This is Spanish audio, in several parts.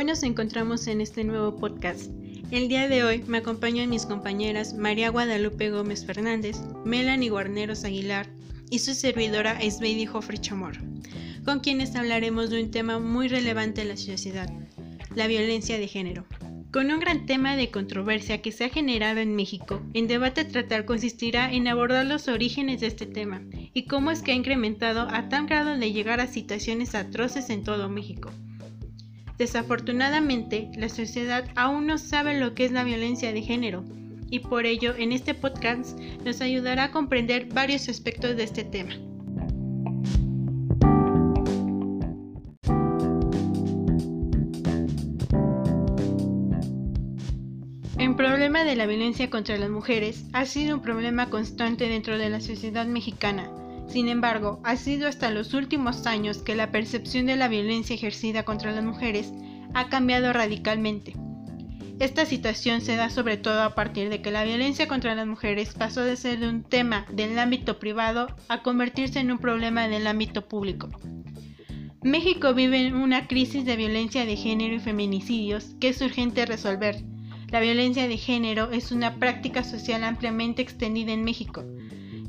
Hoy nos encontramos en este nuevo podcast. El día de hoy me acompañan mis compañeras María Guadalupe Gómez Fernández, Melanie Guarneros Aguilar y su servidora Esbeidi Joffrey Chamorro, con quienes hablaremos de un tema muy relevante en la sociedad, la violencia de género. Con un gran tema de controversia que se ha generado en México, el debate tratar consistirá en abordar los orígenes de este tema y cómo es que ha incrementado a tal grado de llegar a situaciones atroces en todo México. Desafortunadamente, la sociedad aún no sabe lo que es la violencia de género y por ello en este podcast nos ayudará a comprender varios aspectos de este tema. El problema de la violencia contra las mujeres ha sido un problema constante dentro de la sociedad mexicana. Sin embargo, ha sido hasta los últimos años que la percepción de la violencia ejercida contra las mujeres ha cambiado radicalmente. Esta situación se da sobre todo a partir de que la violencia contra las mujeres pasó de ser un tema del ámbito privado a convertirse en un problema del ámbito público. México vive una crisis de violencia de género y feminicidios que es urgente resolver la violencia de género es una práctica social ampliamente extendida en México,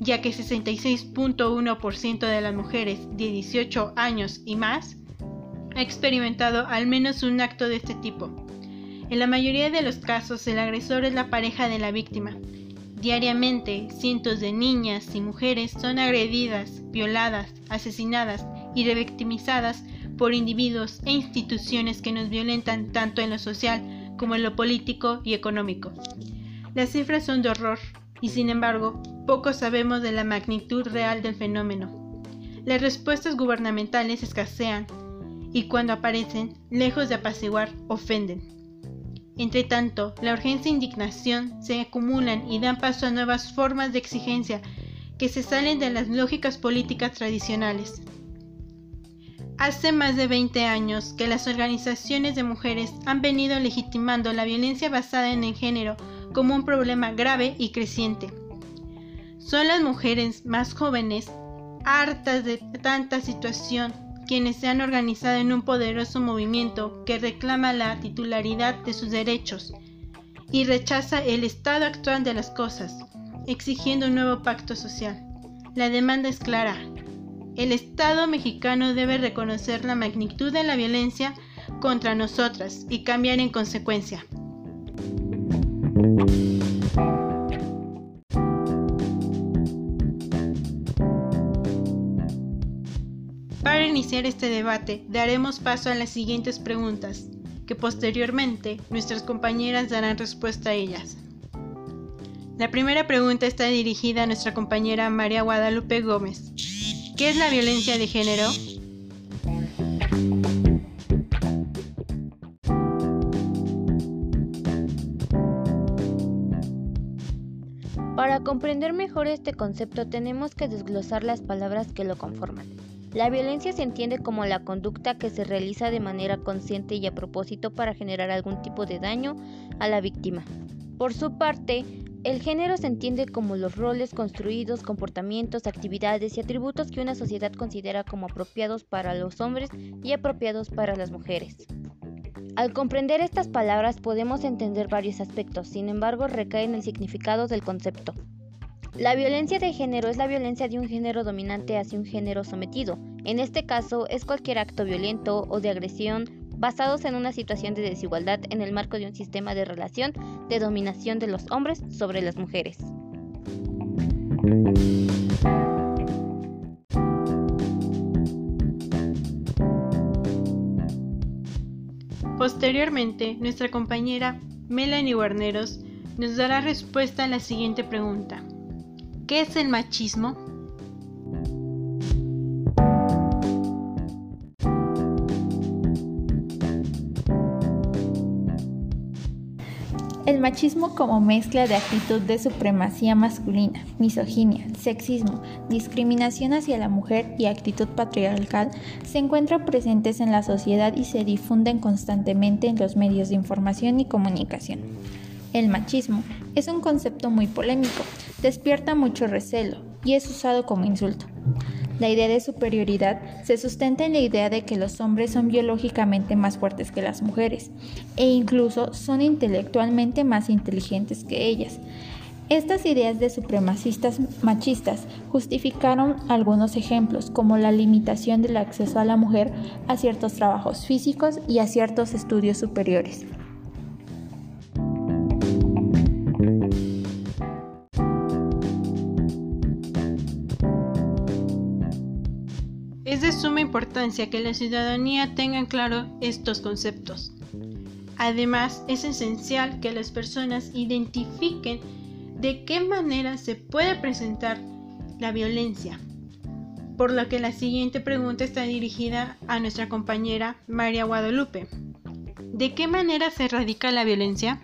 ya que 66.1% de las mujeres de 18 años y más ha experimentado al menos un acto de este tipo. En la mayoría de los casos el agresor es la pareja de la víctima. Diariamente, cientos de niñas y mujeres son agredidas, violadas, asesinadas y revictimizadas por individuos e instituciones que nos violentan tanto en lo social como en lo político y económico. Las cifras son de horror y sin embargo poco sabemos de la magnitud real del fenómeno. Las respuestas gubernamentales escasean y cuando aparecen, lejos de apaciguar, ofenden. Entre tanto, la urgencia e indignación se acumulan y dan paso a nuevas formas de exigencia que se salen de las lógicas políticas tradicionales. Hace más de 20 años que las organizaciones de mujeres han venido legitimando la violencia basada en el género como un problema grave y creciente. Son las mujeres más jóvenes, hartas de tanta situación, quienes se han organizado en un poderoso movimiento que reclama la titularidad de sus derechos y rechaza el estado actual de las cosas, exigiendo un nuevo pacto social. La demanda es clara, el Estado mexicano debe reconocer la magnitud de la violencia contra nosotras y cambiar en consecuencia. Iniciar este debate, daremos paso a las siguientes preguntas, que posteriormente nuestras compañeras darán respuesta a ellas. La primera pregunta está dirigida a nuestra compañera María Guadalupe Gómez. ¿Qué es la violencia de género? Para comprender mejor este concepto tenemos que desglosar las palabras que lo conforman. La violencia se entiende como la conducta que se realiza de manera consciente y a propósito para generar algún tipo de daño a la víctima. Por su parte, el género se entiende como los roles construidos, comportamientos, actividades y atributos que una sociedad considera como apropiados para los hombres y apropiados para las mujeres. Al comprender estas palabras podemos entender varios aspectos, sin embargo recae en el significado del concepto. La violencia de género es la violencia de un género dominante hacia un género sometido. En este caso es cualquier acto violento o de agresión basados en una situación de desigualdad en el marco de un sistema de relación de dominación de los hombres sobre las mujeres. Posteriormente, nuestra compañera Melanie Guarneros nos dará respuesta a la siguiente pregunta. ¿Qué es el machismo? El machismo como mezcla de actitud de supremacía masculina, misoginia, sexismo, discriminación hacia la mujer y actitud patriarcal se encuentran presentes en la sociedad y se difunden constantemente en los medios de información y comunicación. El machismo es un concepto muy polémico, despierta mucho recelo, y es usado como insulto. La idea de superioridad se sustenta en la idea de que los hombres son biológicamente más fuertes que las mujeres e incluso son intelectualmente más inteligentes que ellas. Estas ideas de supremacistas machistas justificaron algunos ejemplos, como la limitación del acceso a la mujer a ciertos trabajos físicos y a ciertos estudios superiores. Importancia que la ciudadanía tenga claro estos conceptos. Además, es esencial que las personas identifiquen de qué manera se puede presentar la violencia. Por lo que la siguiente pregunta está dirigida a nuestra compañera María Guadalupe. ¿De qué manera se erradica la violencia?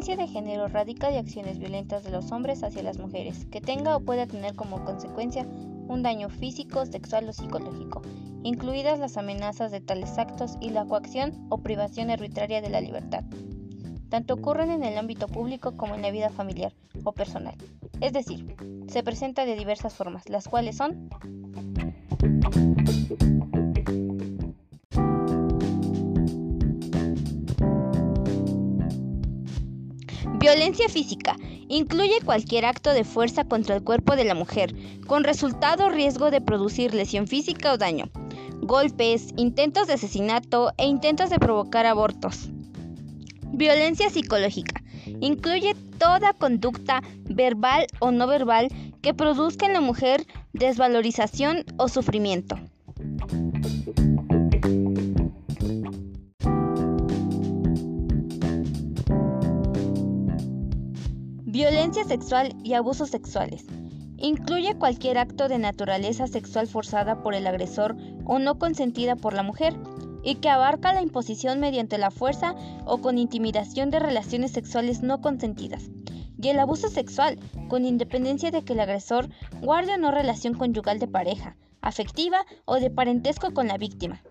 Violencia de género radica de acciones violentas de los hombres hacia las mujeres, que tenga o pueda tener como consecuencia un daño físico, sexual o psicológico, incluidas las amenazas de tales actos y la coacción o privación arbitraria de la libertad. Tanto ocurren en el ámbito público como en la vida familiar o personal. Es decir, se presenta de diversas formas, las cuales son Violencia física. Incluye cualquier acto de fuerza contra el cuerpo de la mujer, con resultado riesgo de producir lesión física o daño. Golpes, intentos de asesinato e intentos de provocar abortos. Violencia psicológica. Incluye toda conducta verbal o no verbal que produzca en la mujer desvalorización o sufrimiento. Violencia sexual y abusos sexuales. Incluye cualquier acto de naturaleza sexual forzada por el agresor o no consentida por la mujer y que abarca la imposición mediante la fuerza o con intimidación de relaciones sexuales no consentidas. Y el abuso sexual, con independencia de que el agresor guarde o no relación conyugal de pareja, afectiva o de parentesco con la víctima.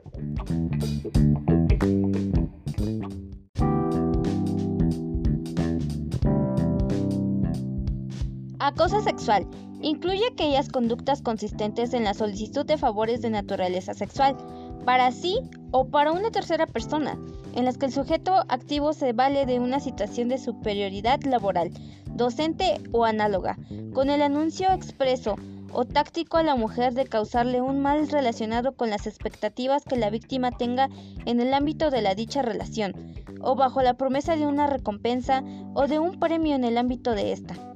Acoso sexual. Incluye aquellas conductas consistentes en la solicitud de favores de naturaleza sexual, para sí o para una tercera persona, en las que el sujeto activo se vale de una situación de superioridad laboral, docente o análoga, con el anuncio expreso o táctico a la mujer de causarle un mal relacionado con las expectativas que la víctima tenga en el ámbito de la dicha relación, o bajo la promesa de una recompensa o de un premio en el ámbito de esta.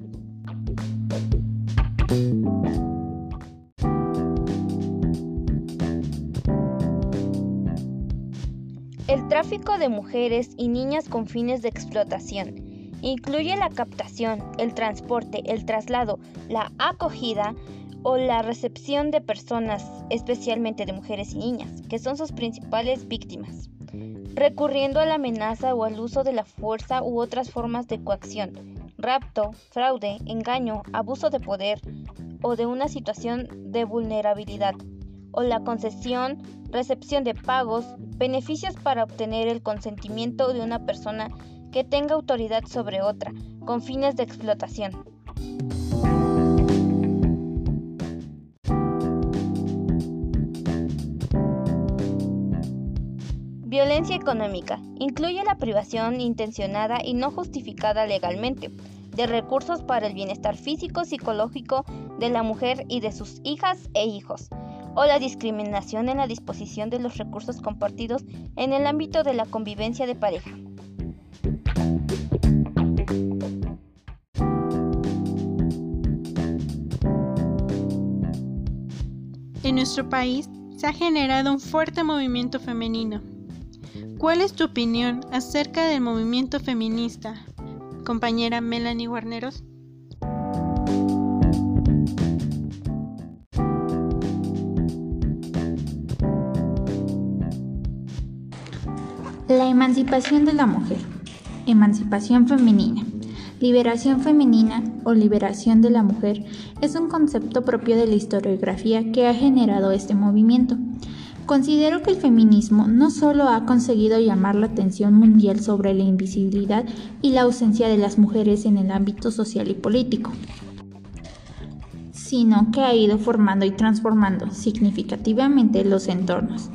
El tráfico de mujeres y niñas con fines de explotación incluye la captación, el transporte, el traslado, la acogida o la recepción de personas, especialmente de mujeres y niñas, que son sus principales víctimas, recurriendo a la amenaza o al uso de la fuerza u otras formas de coacción, rapto, fraude, engaño, abuso de poder o de una situación de vulnerabilidad, o la concesión, recepción de pagos, beneficios para obtener el consentimiento de una persona que tenga autoridad sobre otra, con fines de explotación. Violencia económica. Incluye la privación intencionada y no justificada legalmente de recursos para el bienestar físico, psicológico de la mujer y de sus hijas e hijos, o la discriminación en la disposición de los recursos compartidos en el ámbito de la convivencia de pareja. En nuestro país se ha generado un fuerte movimiento femenino. ¿Cuál es tu opinión acerca del movimiento feminista, compañera Melanie Guarneros? La emancipación de la mujer. Emancipación femenina. Liberación femenina o liberación de la mujer es un concepto propio de la historiografía que ha generado este movimiento. Considero que el feminismo no solo ha conseguido llamar la atención mundial sobre la invisibilidad y la ausencia de las mujeres en el ámbito social y político, sino que ha ido formando y transformando significativamente los entornos.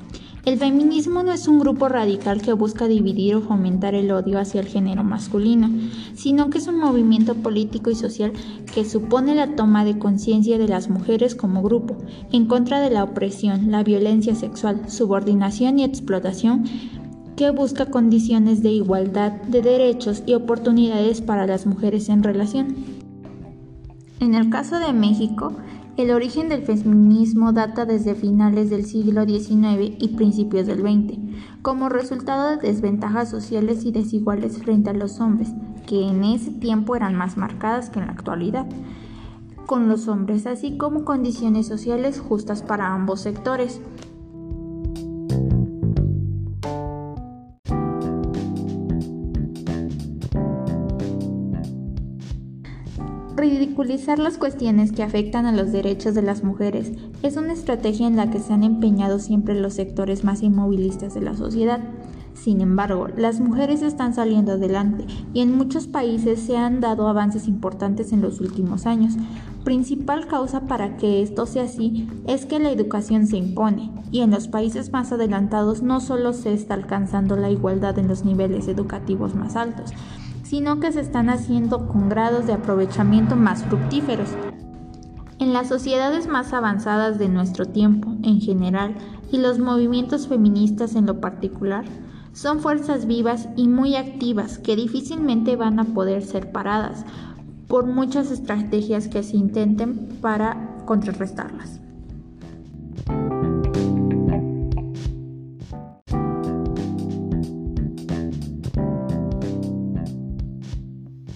El feminismo no es un grupo radical que busca dividir o fomentar el odio hacia el género masculino, sino que es un movimiento político y social que supone la toma de conciencia de las mujeres como grupo, en contra de la opresión, la violencia sexual, subordinación y explotación que busca condiciones de igualdad de derechos y oportunidades para las mujeres en relación. En el caso de México, el origen del feminismo data desde finales del siglo XIX y principios del XX, como resultado de desventajas sociales y desiguales frente a los hombres, que en ese tiempo eran más marcadas que en la actualidad, con los hombres, así como condiciones sociales justas para ambos sectores. Ridiculizar las cuestiones que afectan a los derechos de las mujeres es una estrategia en la que se han empeñado siempre los sectores más inmovilistas de la sociedad. Sin embargo, las mujeres están saliendo adelante y en muchos países se han dado avances importantes en los últimos años. Principal causa para que esto sea así es que la educación se impone y en los países más adelantados no solo se está alcanzando la igualdad en los niveles educativos más altos, sino que se están haciendo con grados de aprovechamiento más fructíferos. En las sociedades más avanzadas de nuestro tiempo, en general, y los movimientos feministas en lo particular, son fuerzas vivas y muy activas que difícilmente van a poder ser paradas por muchas estrategias que se intenten para contrarrestarlas.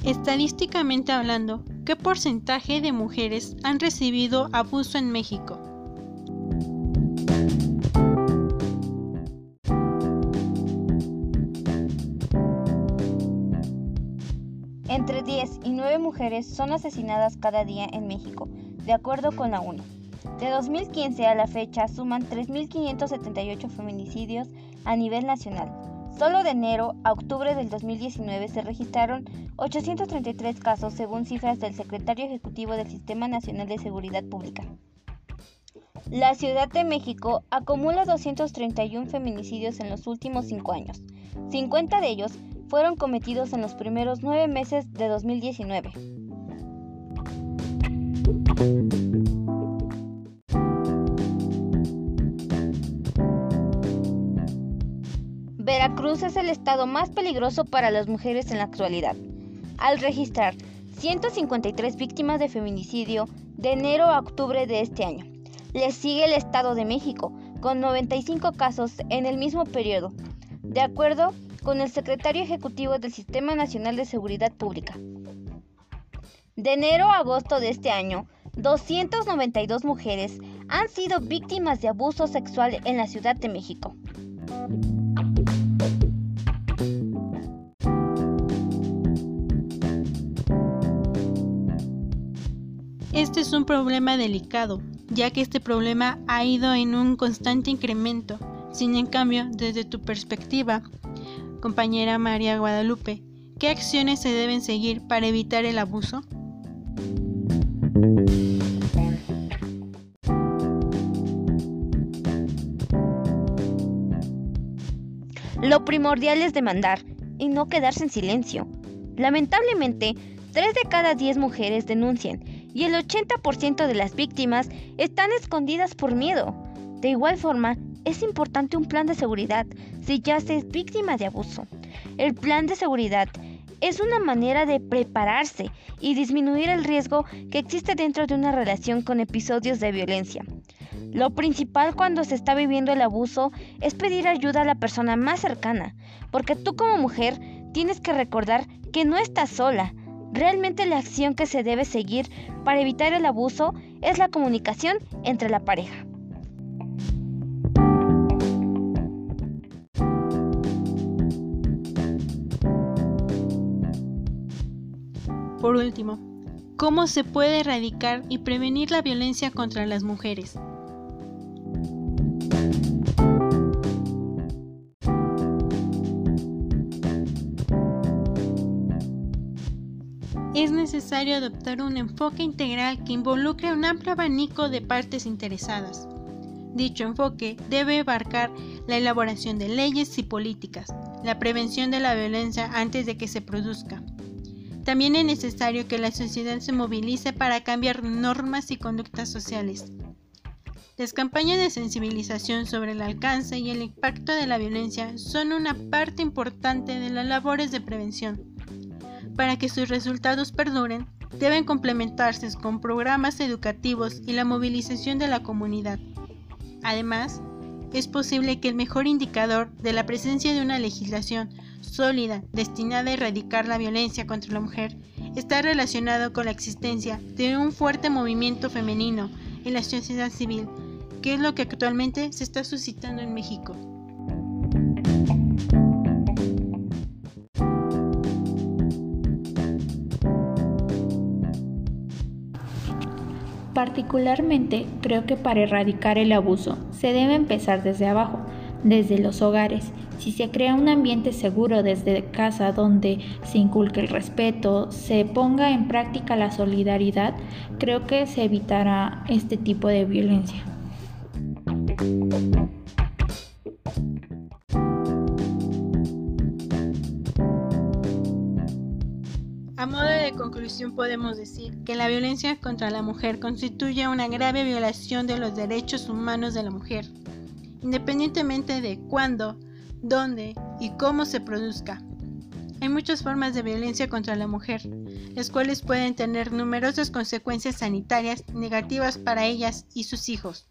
Estadísticamente hablando, ¿qué porcentaje de mujeres han recibido abuso en México? Entre 10 y 9 mujeres son asesinadas cada día en México, de acuerdo con la ONU. De 2015 a la fecha suman 3.578 feminicidios a nivel nacional, Solo de enero a octubre del 2019 se registraron 833 casos según cifras del secretario ejecutivo del Sistema Nacional de Seguridad Pública. La Ciudad de México acumula 231 feminicidios en los últimos cinco años. 50 de ellos fueron cometidos en los primeros nueve meses de 2019. Veracruz es el estado más peligroso para las mujeres en la actualidad, al registrar 153 víctimas de feminicidio de enero a octubre de este año. Le sigue el Estado de México, con 95 casos en el mismo periodo, de acuerdo con el secretario ejecutivo del Sistema Nacional de Seguridad Pública. De enero a agosto de este año, 292 mujeres han sido víctimas de abuso sexual en la Ciudad de México. Este es un problema delicado, ya que este problema ha ido en un constante incremento. Sin en cambio, desde tu perspectiva, compañera María Guadalupe, ¿qué acciones se deben seguir para evitar el abuso? Lo primordial es demandar y no quedarse en silencio. Lamentablemente, 3 de cada 10 mujeres denuncian y el 80% de las víctimas están escondidas por miedo. De igual forma, es importante un plan de seguridad si ya se es víctima de abuso. El plan de seguridad es una manera de prepararse y disminuir el riesgo que existe dentro de una relación con episodios de violencia. Lo principal cuando se está viviendo el abuso es pedir ayuda a la persona más cercana, porque tú como mujer tienes que recordar que no estás sola, Realmente la acción que se debe seguir para evitar el abuso es la comunicación entre la pareja. Por último, ¿cómo se puede erradicar y prevenir la violencia contra las mujeres? Es necesario adoptar un enfoque integral que involucre un amplio abanico de partes interesadas. Dicho enfoque debe abarcar la elaboración de leyes y políticas, la prevención de la violencia antes de que se produzca. También es necesario que la sociedad se movilice para cambiar normas y conductas sociales. Las campañas de sensibilización sobre el alcance y el impacto de la violencia son una parte importante de las labores de prevención. Para que sus resultados perduren, deben complementarse con programas educativos y la movilización de la comunidad. Además, es posible que el mejor indicador de la presencia de una legislación sólida destinada a erradicar la violencia contra la mujer está relacionado con la existencia de un fuerte movimiento femenino en la sociedad civil, que es lo que actualmente se está suscitando en México. Particularmente creo que para erradicar el abuso se debe empezar desde abajo, desde los hogares. Si se crea un ambiente seguro desde casa donde se inculque el respeto, se ponga en práctica la solidaridad, creo que se evitará este tipo de violencia. Podemos decir que la violencia contra la mujer constituye una grave violación de los derechos humanos de la mujer, independientemente de cuándo, dónde y cómo se produzca. Hay muchas formas de violencia contra la mujer, las cuales pueden tener numerosas consecuencias sanitarias negativas para ellas y sus hijos.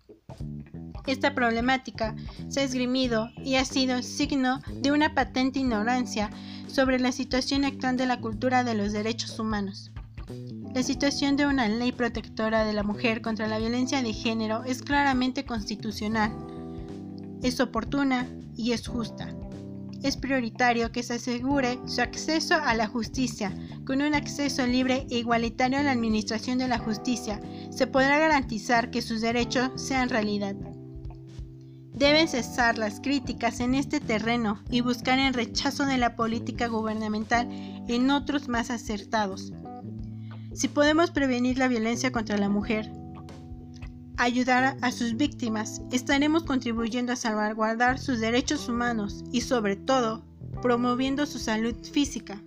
Esta problemática se ha esgrimido y ha sido signo de una patente ignorancia sobre la situación actual de la cultura de los derechos humanos. La situación de una ley protectora de la mujer contra la violencia de género es claramente constitucional, es oportuna y es justa. Es prioritario que se asegure su acceso a la justicia. Con un acceso libre e igualitario a la administración de la justicia, se podrá garantizar que sus derechos sean realidad. Deben cesar las críticas en este terreno y buscar el rechazo de la política gubernamental en otros más acertados. Si podemos prevenir la violencia contra la mujer, ayudar a sus víctimas, estaremos contribuyendo a salvaguardar sus derechos humanos y sobre todo promoviendo su salud física,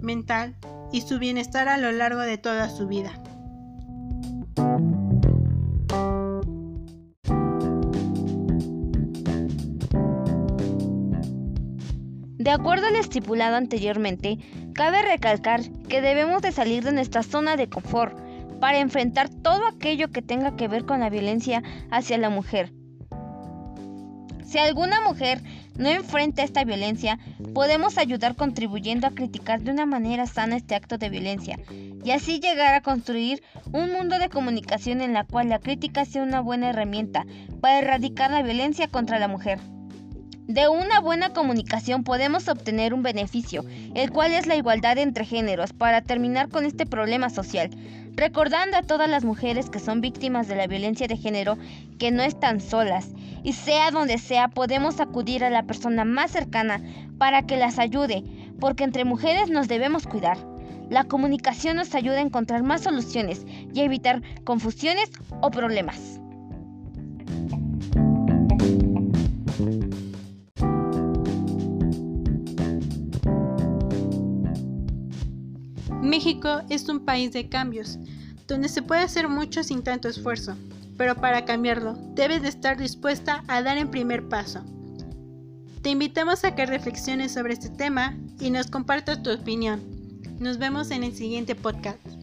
mental y su bienestar a lo largo de toda su vida. De acuerdo al estipulado anteriormente, cabe recalcar que debemos de salir de nuestra zona de confort para enfrentar todo aquello que tenga que ver con la violencia hacia la mujer. Si alguna mujer no enfrenta esta violencia, podemos ayudar contribuyendo a criticar de una manera sana este acto de violencia y así llegar a construir un mundo de comunicación en la cual la crítica sea una buena herramienta para erradicar la violencia contra la mujer. De una buena comunicación podemos obtener un beneficio, el cual es la igualdad entre géneros, para terminar con este problema social, recordando a todas las mujeres que son víctimas de la violencia de género que no están solas, y sea donde sea podemos acudir a la persona más cercana para que las ayude, porque entre mujeres nos debemos cuidar. La comunicación nos ayuda a encontrar más soluciones y a evitar confusiones o problemas. México es un país de cambios, donde se puede hacer mucho sin tanto esfuerzo, pero para cambiarlo debes de estar dispuesta a dar el primer paso. Te invitamos a que reflexiones sobre este tema y nos compartas tu opinión. Nos vemos en el siguiente podcast.